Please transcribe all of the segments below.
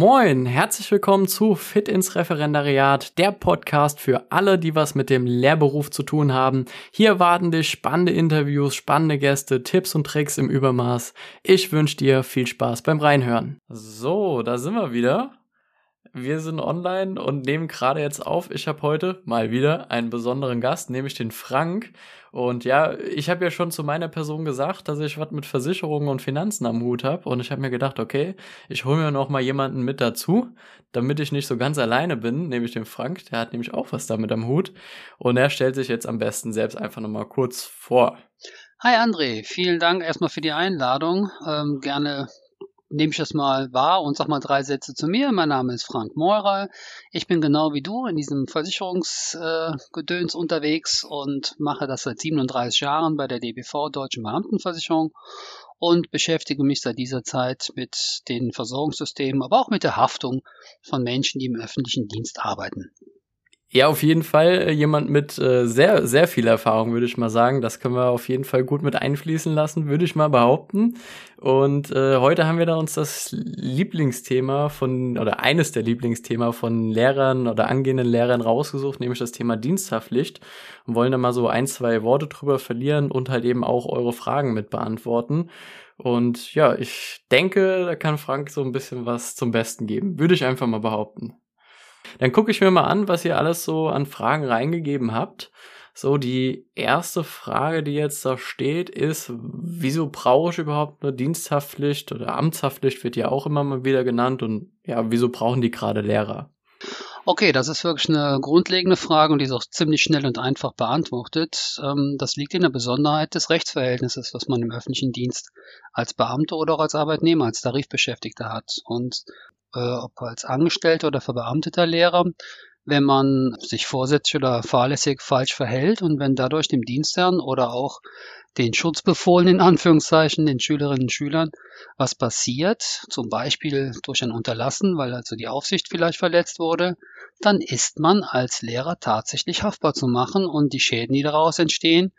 Moin, herzlich willkommen zu Fit ins Referendariat, der Podcast für alle, die was mit dem Lehrberuf zu tun haben. Hier warten dich spannende Interviews, spannende Gäste, Tipps und Tricks im Übermaß. Ich wünsche dir viel Spaß beim Reinhören. So, da sind wir wieder. Wir sind online und nehmen gerade jetzt auf. Ich habe heute mal wieder einen besonderen Gast, nämlich den Frank. Und ja, ich habe ja schon zu meiner Person gesagt, dass ich was mit Versicherungen und Finanzen am Hut habe. Und ich habe mir gedacht, okay, ich hole mir noch mal jemanden mit dazu, damit ich nicht so ganz alleine bin, nämlich den Frank. Der hat nämlich auch was damit am Hut. Und er stellt sich jetzt am besten selbst einfach noch mal kurz vor. Hi André, vielen Dank erstmal für die Einladung. Ähm, gerne nehme ich das mal wahr und sag mal drei Sätze zu mir. Mein Name ist Frank Meurer. Ich bin genau wie du in diesem Versicherungsgedöns äh, unterwegs und mache das seit 37 Jahren bei der DBV, Deutschen Beamtenversicherung und beschäftige mich seit dieser Zeit mit den Versorgungssystemen, aber auch mit der Haftung von Menschen, die im öffentlichen Dienst arbeiten. Ja, auf jeden Fall äh, jemand mit äh, sehr, sehr viel Erfahrung, würde ich mal sagen. Das können wir auf jeden Fall gut mit einfließen lassen, würde ich mal behaupten. Und äh, heute haben wir da uns das Lieblingsthema von, oder eines der Lieblingsthema von Lehrern oder angehenden Lehrern rausgesucht, nämlich das Thema Diensthaftpflicht. Und wollen da mal so ein, zwei Worte drüber verlieren und halt eben auch eure Fragen mit beantworten. Und ja, ich denke, da kann Frank so ein bisschen was zum Besten geben. Würde ich einfach mal behaupten. Dann gucke ich mir mal an, was ihr alles so an Fragen reingegeben habt. So, die erste Frage, die jetzt da steht, ist, wieso brauche ich überhaupt eine Diensthaftpflicht oder Amtshaftpflicht wird ja auch immer mal wieder genannt und ja, wieso brauchen die gerade Lehrer? Okay, das ist wirklich eine grundlegende Frage und die ist auch ziemlich schnell und einfach beantwortet. Ähm, das liegt in der Besonderheit des Rechtsverhältnisses, was man im öffentlichen Dienst als Beamter oder auch als Arbeitnehmer, als Tarifbeschäftigter hat. Und äh, ob als Angestellter oder verbeamteter Lehrer, wenn man sich vorsätzlich oder fahrlässig falsch verhält und wenn dadurch dem Dienstherrn oder auch den Schutzbefohlenen in Anführungszeichen, den Schülerinnen und Schülern, was passiert, zum Beispiel durch ein Unterlassen, weil also die Aufsicht vielleicht verletzt wurde, dann ist man als Lehrer tatsächlich haftbar zu machen und die Schäden, die daraus entstehen,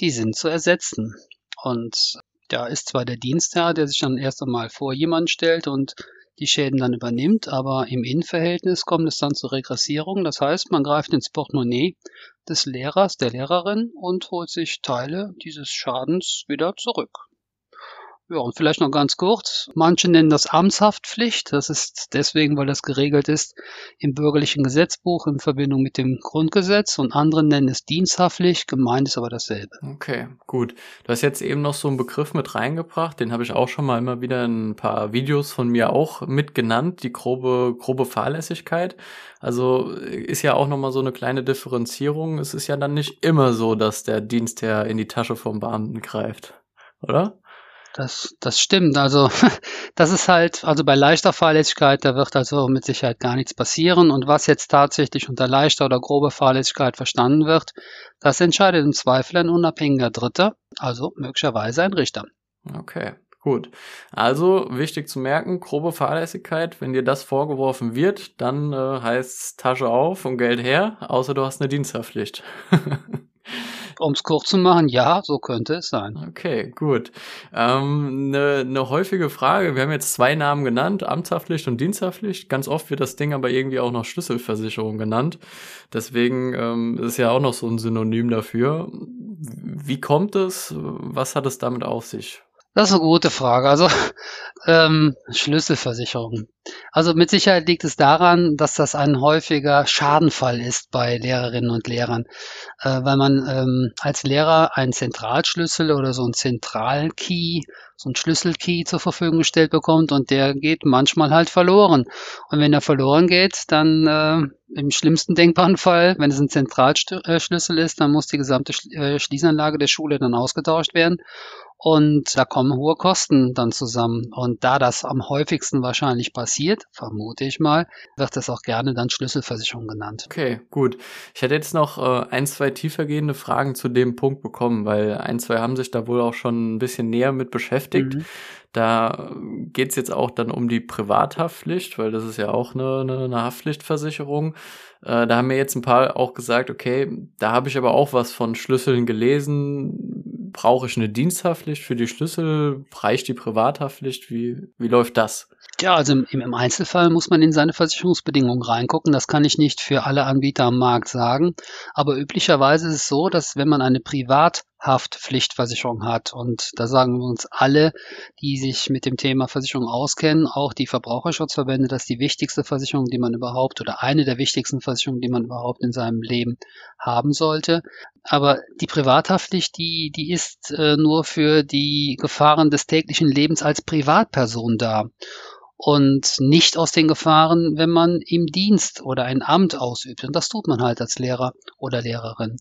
die sind zu ersetzen. Und da ist zwar der Dienstherr, der sich dann erst einmal vor jemanden stellt und die Schäden dann übernimmt, aber im Innenverhältnis kommt es dann zur Regressierung. Das heißt, man greift ins Portemonnaie des Lehrers, der Lehrerin und holt sich Teile dieses Schadens wieder zurück. Ja, und vielleicht noch ganz kurz. Manche nennen das Amtshaftpflicht. Das ist deswegen, weil das geregelt ist im bürgerlichen Gesetzbuch in Verbindung mit dem Grundgesetz und andere nennen es Diensthaftpflicht. Gemeint ist aber dasselbe. Okay, gut. Du hast jetzt eben noch so einen Begriff mit reingebracht. Den habe ich auch schon mal immer wieder in ein paar Videos von mir auch mitgenannt. Die grobe, grobe Fahrlässigkeit. Also ist ja auch nochmal so eine kleine Differenzierung. Es ist ja dann nicht immer so, dass der Dienstherr in die Tasche vom Beamten greift. Oder? Das, das stimmt. Also das ist halt, also bei leichter Fahrlässigkeit, da wird also mit Sicherheit gar nichts passieren. Und was jetzt tatsächlich unter leichter oder grober Fahrlässigkeit verstanden wird, das entscheidet im Zweifel ein unabhängiger Dritter, also möglicherweise ein Richter. Okay. Gut. Also wichtig zu merken, grobe Fahrlässigkeit, wenn dir das vorgeworfen wird, dann äh, heißt Tasche auf und Geld her, außer du hast eine Diensthaftpflicht. Um es kurz zu machen, ja, so könnte es sein. Okay, gut. Eine ähm, ne, ne häufige Frage, wir haben jetzt zwei Namen genannt, Amtshaftpflicht und Diensthaftpflicht. Ganz oft wird das Ding aber irgendwie auch noch Schlüsselversicherung genannt. Deswegen ähm, ist ja auch noch so ein Synonym dafür. Wie kommt es? Was hat es damit auf sich? Das ist eine gute Frage. Also ähm, Schlüsselversicherung. Also mit Sicherheit liegt es daran, dass das ein häufiger Schadenfall ist bei Lehrerinnen und Lehrern, äh, weil man ähm, als Lehrer einen Zentralschlüssel oder so einen Zentralkey, so einen Schlüsselkey zur Verfügung gestellt bekommt und der geht manchmal halt verloren. Und wenn er verloren geht, dann äh, im schlimmsten denkbaren Fall, wenn es ein Zentralschlüssel ist, dann muss die gesamte äh, Schließanlage der Schule dann ausgetauscht werden. Und da kommen hohe Kosten dann zusammen. Und da das am häufigsten wahrscheinlich passiert, vermute ich mal, wird das auch gerne dann Schlüsselversicherung genannt. Okay, gut. Ich hätte jetzt noch äh, ein, zwei tiefergehende Fragen zu dem Punkt bekommen, weil ein, zwei haben sich da wohl auch schon ein bisschen näher mit beschäftigt. Mhm. Da geht's jetzt auch dann um die Privathaftpflicht, weil das ist ja auch eine, eine, eine Haftpflichtversicherung. Äh, da haben mir jetzt ein paar auch gesagt, okay, da habe ich aber auch was von Schlüsseln gelesen brauche ich eine Diensthaftpflicht für die Schlüssel? Reicht die Privathaftpflicht? Wie, wie läuft das? Ja, also im, im Einzelfall muss man in seine Versicherungsbedingungen reingucken. Das kann ich nicht für alle Anbieter am Markt sagen. Aber üblicherweise ist es so, dass wenn man eine Privathaftpflichtversicherung hat, und da sagen wir uns alle, die sich mit dem Thema Versicherung auskennen, auch die Verbraucherschutzverbände, das ist die wichtigste Versicherung, die man überhaupt oder eine der wichtigsten Versicherungen, die man überhaupt in seinem Leben haben sollte. Aber die Privathaftpflicht, die, die ist äh, nur für die Gefahren des täglichen Lebens als Privatperson da und nicht aus den Gefahren, wenn man im Dienst oder ein Amt ausübt. Und das tut man halt als Lehrer oder Lehrerin.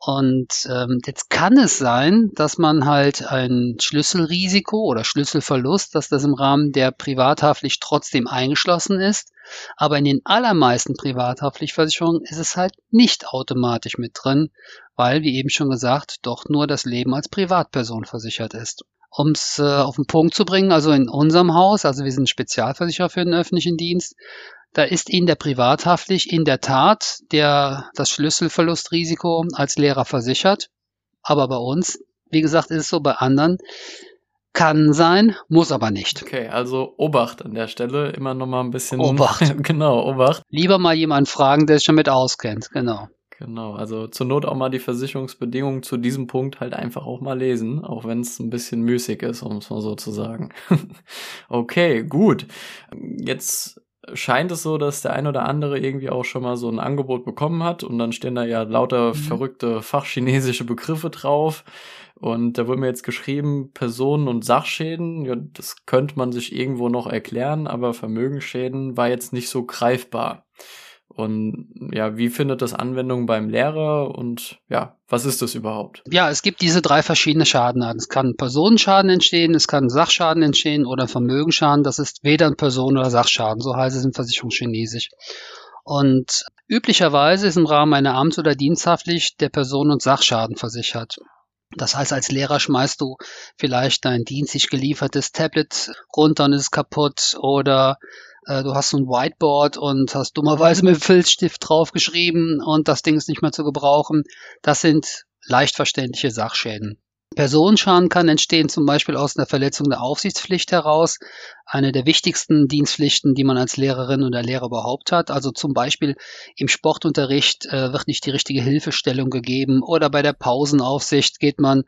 Und ähm, jetzt kann es sein, dass man halt ein Schlüsselrisiko oder Schlüsselverlust, dass das im Rahmen der Privathaftpflicht trotzdem eingeschlossen ist. Aber in den allermeisten Privathaftpflichtversicherungen ist es halt nicht automatisch mit drin, weil, wie eben schon gesagt, doch nur das Leben als Privatperson versichert ist. Um es äh, auf den Punkt zu bringen, also in unserem Haus, also wir sind Spezialversicherer für den öffentlichen Dienst, da ist Ihnen der Privathaftlich in der Tat der, das Schlüsselverlustrisiko als Lehrer versichert. Aber bei uns, wie gesagt, ist es so bei anderen, kann sein, muss aber nicht. Okay, also Obacht an der Stelle, immer noch mal ein bisschen. Obacht. genau, Obacht. Lieber mal jemanden fragen, der sich schon mit auskennt, genau. Genau, also zur Not auch mal die Versicherungsbedingungen zu diesem Punkt halt einfach auch mal lesen, auch wenn es ein bisschen müßig ist, um es mal so zu sagen. okay, gut. Jetzt scheint es so, dass der ein oder andere irgendwie auch schon mal so ein Angebot bekommen hat und dann stehen da ja lauter mhm. verrückte fachchinesische Begriffe drauf. Und da wurde mir jetzt geschrieben, Personen- und Sachschäden, ja, das könnte man sich irgendwo noch erklären, aber Vermögensschäden war jetzt nicht so greifbar. Und ja, wie findet das Anwendung beim Lehrer und ja, was ist das überhaupt? Ja, es gibt diese drei verschiedene Schadenarten. Es kann Personenschaden entstehen, es kann Sachschaden entstehen oder Vermögensschaden. Das ist weder ein Personen- oder Sachschaden, so heißt es in Versicherungschinesisch. Und üblicherweise ist im Rahmen einer Amts- oder Diensthaftpflicht der Personen- und Sachschaden versichert. Das heißt, als Lehrer schmeißt du vielleicht dein dienstlich geliefertes Tablet runter und ist kaputt oder äh, du hast so ein Whiteboard und hast dummerweise mit Filzstift draufgeschrieben und das Ding ist nicht mehr zu gebrauchen. Das sind leicht verständliche Sachschäden. Personenschaden kann entstehen zum Beispiel aus einer Verletzung der Aufsichtspflicht heraus, eine der wichtigsten Dienstpflichten, die man als Lehrerin oder Lehrer überhaupt hat. Also zum Beispiel im Sportunterricht äh, wird nicht die richtige Hilfestellung gegeben oder bei der Pausenaufsicht geht man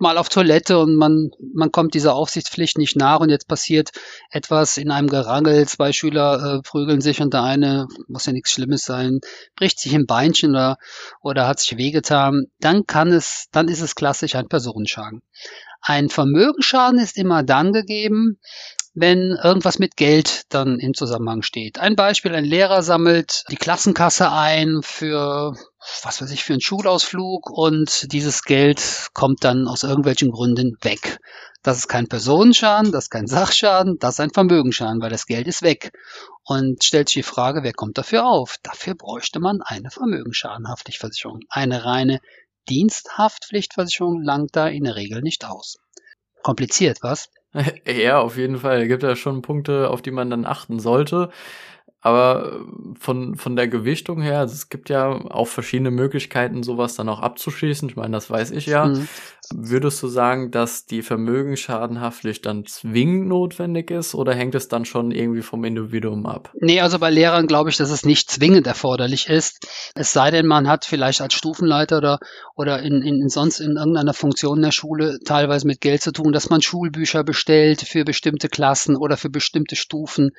mal auf Toilette und man, man kommt dieser Aufsichtspflicht nicht nach und jetzt passiert etwas in einem Gerangel, zwei Schüler äh, prügeln sich und der eine, muss ja nichts Schlimmes sein, bricht sich im Beinchen oder, oder hat sich wehgetan, dann kann es, dann ist es klassisch ein Personenschaden. Ein Vermögensschaden ist immer dann gegeben, wenn irgendwas mit Geld dann im Zusammenhang steht. Ein Beispiel, ein Lehrer sammelt die Klassenkasse ein für, was weiß ich, für einen Schulausflug und dieses Geld kommt dann aus irgendwelchen Gründen weg. Das ist kein Personenschaden, das ist kein Sachschaden, das ist ein Vermögensschaden, weil das Geld ist weg. Und stellt sich die Frage, wer kommt dafür auf? Dafür bräuchte man eine Vermögensschadenhaftpflichtversicherung. Eine reine Diensthaftpflichtversicherung langt da in der Regel nicht aus. Kompliziert, was? Ja, auf jeden Fall. Gibt ja schon Punkte, auf die man dann achten sollte. Aber von, von der Gewichtung her, also es gibt ja auch verschiedene Möglichkeiten, sowas dann auch abzuschließen. Ich meine, das weiß ich ja. Mhm. Würdest du sagen, dass die Vermögensschadenhaftpflicht dann zwingend notwendig ist oder hängt es dann schon irgendwie vom Individuum ab? Nee, also bei Lehrern glaube ich, dass es nicht zwingend erforderlich ist. Es sei denn, man hat vielleicht als Stufenleiter oder, oder in, in, sonst in irgendeiner Funktion in der Schule teilweise mit Geld zu tun, dass man Schulbücher bestellt für bestimmte Klassen oder für bestimmte Stufen,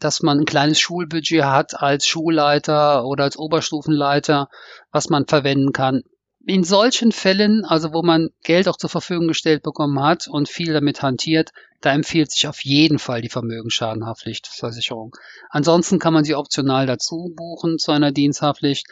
dass man ein kleines Schulbudget hat als Schulleiter oder als Oberstufenleiter, was man verwenden kann in solchen Fällen, also wo man Geld auch zur Verfügung gestellt bekommen hat und viel damit hantiert, da empfiehlt sich auf jeden Fall die Vermögensschadenhaftpflichtversicherung. Ansonsten kann man sie optional dazu buchen zu einer Diensthaftpflicht.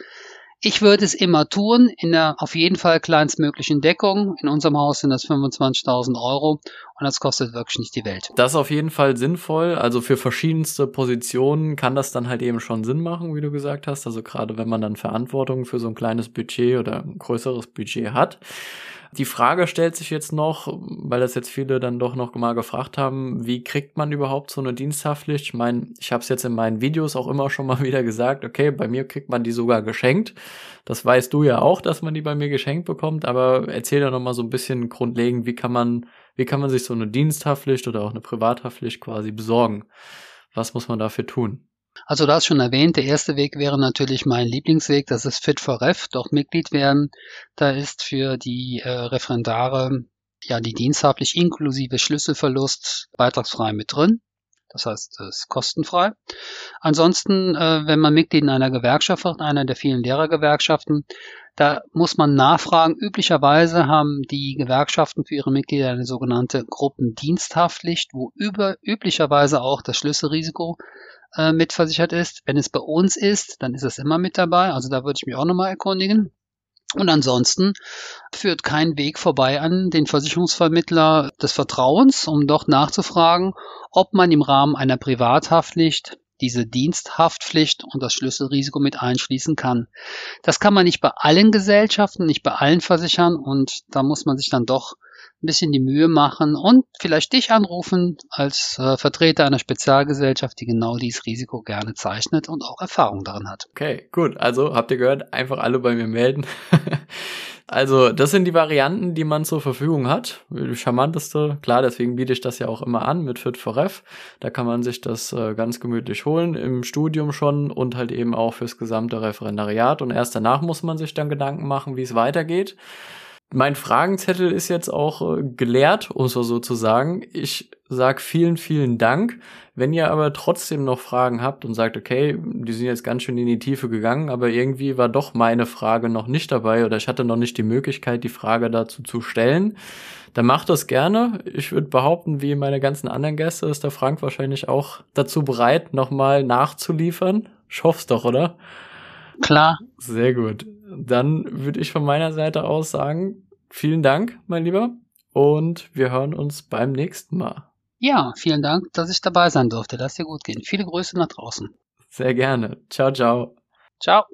Ich würde es immer tun, in der auf jeden Fall kleinstmöglichen Deckung. In unserem Haus sind das 25.000 Euro und das kostet wirklich nicht die Welt. Das ist auf jeden Fall sinnvoll. Also für verschiedenste Positionen kann das dann halt eben schon Sinn machen, wie du gesagt hast. Also gerade wenn man dann Verantwortung für so ein kleines Budget oder ein größeres Budget hat. Die Frage stellt sich jetzt noch, weil das jetzt viele dann doch noch mal gefragt haben, wie kriegt man überhaupt so eine Diensthaftpflicht? Ich meine, ich habe es jetzt in meinen Videos auch immer schon mal wieder gesagt, okay, bei mir kriegt man die sogar geschenkt. Das weißt du ja auch, dass man die bei mir geschenkt bekommt, aber erzähl doch noch mal so ein bisschen grundlegend, wie kann man, wie kann man sich so eine Diensthaftpflicht oder auch eine Privathaftpflicht quasi besorgen? Was muss man dafür tun? Also du hast schon erwähnt, der erste Weg wäre natürlich mein Lieblingsweg, das ist Fit for Ref, dort Mitglied werden. Da ist für die äh, Referendare ja die diensthaftlich inklusive Schlüsselverlust beitragsfrei mit drin. Das heißt, es ist kostenfrei. Ansonsten, äh, wenn man Mitglied in einer Gewerkschaft wird, einer der vielen Lehrergewerkschaften, da muss man nachfragen. Üblicherweise haben die Gewerkschaften für ihre Mitglieder eine sogenannte Gruppendiensthaftpflicht, wo über, üblicherweise auch das Schlüsselrisiko äh, mitversichert ist. Wenn es bei uns ist, dann ist es immer mit dabei. Also da würde ich mich auch nochmal erkundigen. Und ansonsten führt kein Weg vorbei an den Versicherungsvermittler des Vertrauens, um dort nachzufragen, ob man im Rahmen einer Privathaftpflicht diese Diensthaftpflicht und das Schlüsselrisiko mit einschließen kann. Das kann man nicht bei allen Gesellschaften, nicht bei allen Versichern und da muss man sich dann doch ein bisschen die Mühe machen und vielleicht dich anrufen als äh, Vertreter einer Spezialgesellschaft, die genau dieses Risiko gerne zeichnet und auch Erfahrung darin hat. Okay, gut. Also habt ihr gehört, einfach alle bei mir melden. Also, das sind die Varianten, die man zur Verfügung hat. Die charmanteste, klar, deswegen biete ich das ja auch immer an mit Fit for Ref. Da kann man sich das äh, ganz gemütlich holen, im Studium schon und halt eben auch fürs gesamte Referendariat. Und erst danach muss man sich dann Gedanken machen, wie es weitergeht. Mein Fragenzettel ist jetzt auch äh, geleert, um so zu sagen. Ich sag vielen, vielen Dank. Wenn ihr aber trotzdem noch Fragen habt und sagt, okay, die sind jetzt ganz schön in die Tiefe gegangen, aber irgendwie war doch meine Frage noch nicht dabei oder ich hatte noch nicht die Möglichkeit, die Frage dazu zu stellen, dann macht das gerne. Ich würde behaupten, wie meine ganzen anderen Gäste, ist der Frank wahrscheinlich auch dazu bereit, nochmal nachzuliefern. Ich hoffe doch, oder? Klar. Sehr gut. Dann würde ich von meiner Seite aus sagen, vielen Dank, mein Lieber. Und wir hören uns beim nächsten Mal. Ja, vielen Dank, dass ich dabei sein durfte. Lass dir gut gehen. Viele Grüße nach draußen. Sehr gerne. Ciao, ciao. Ciao.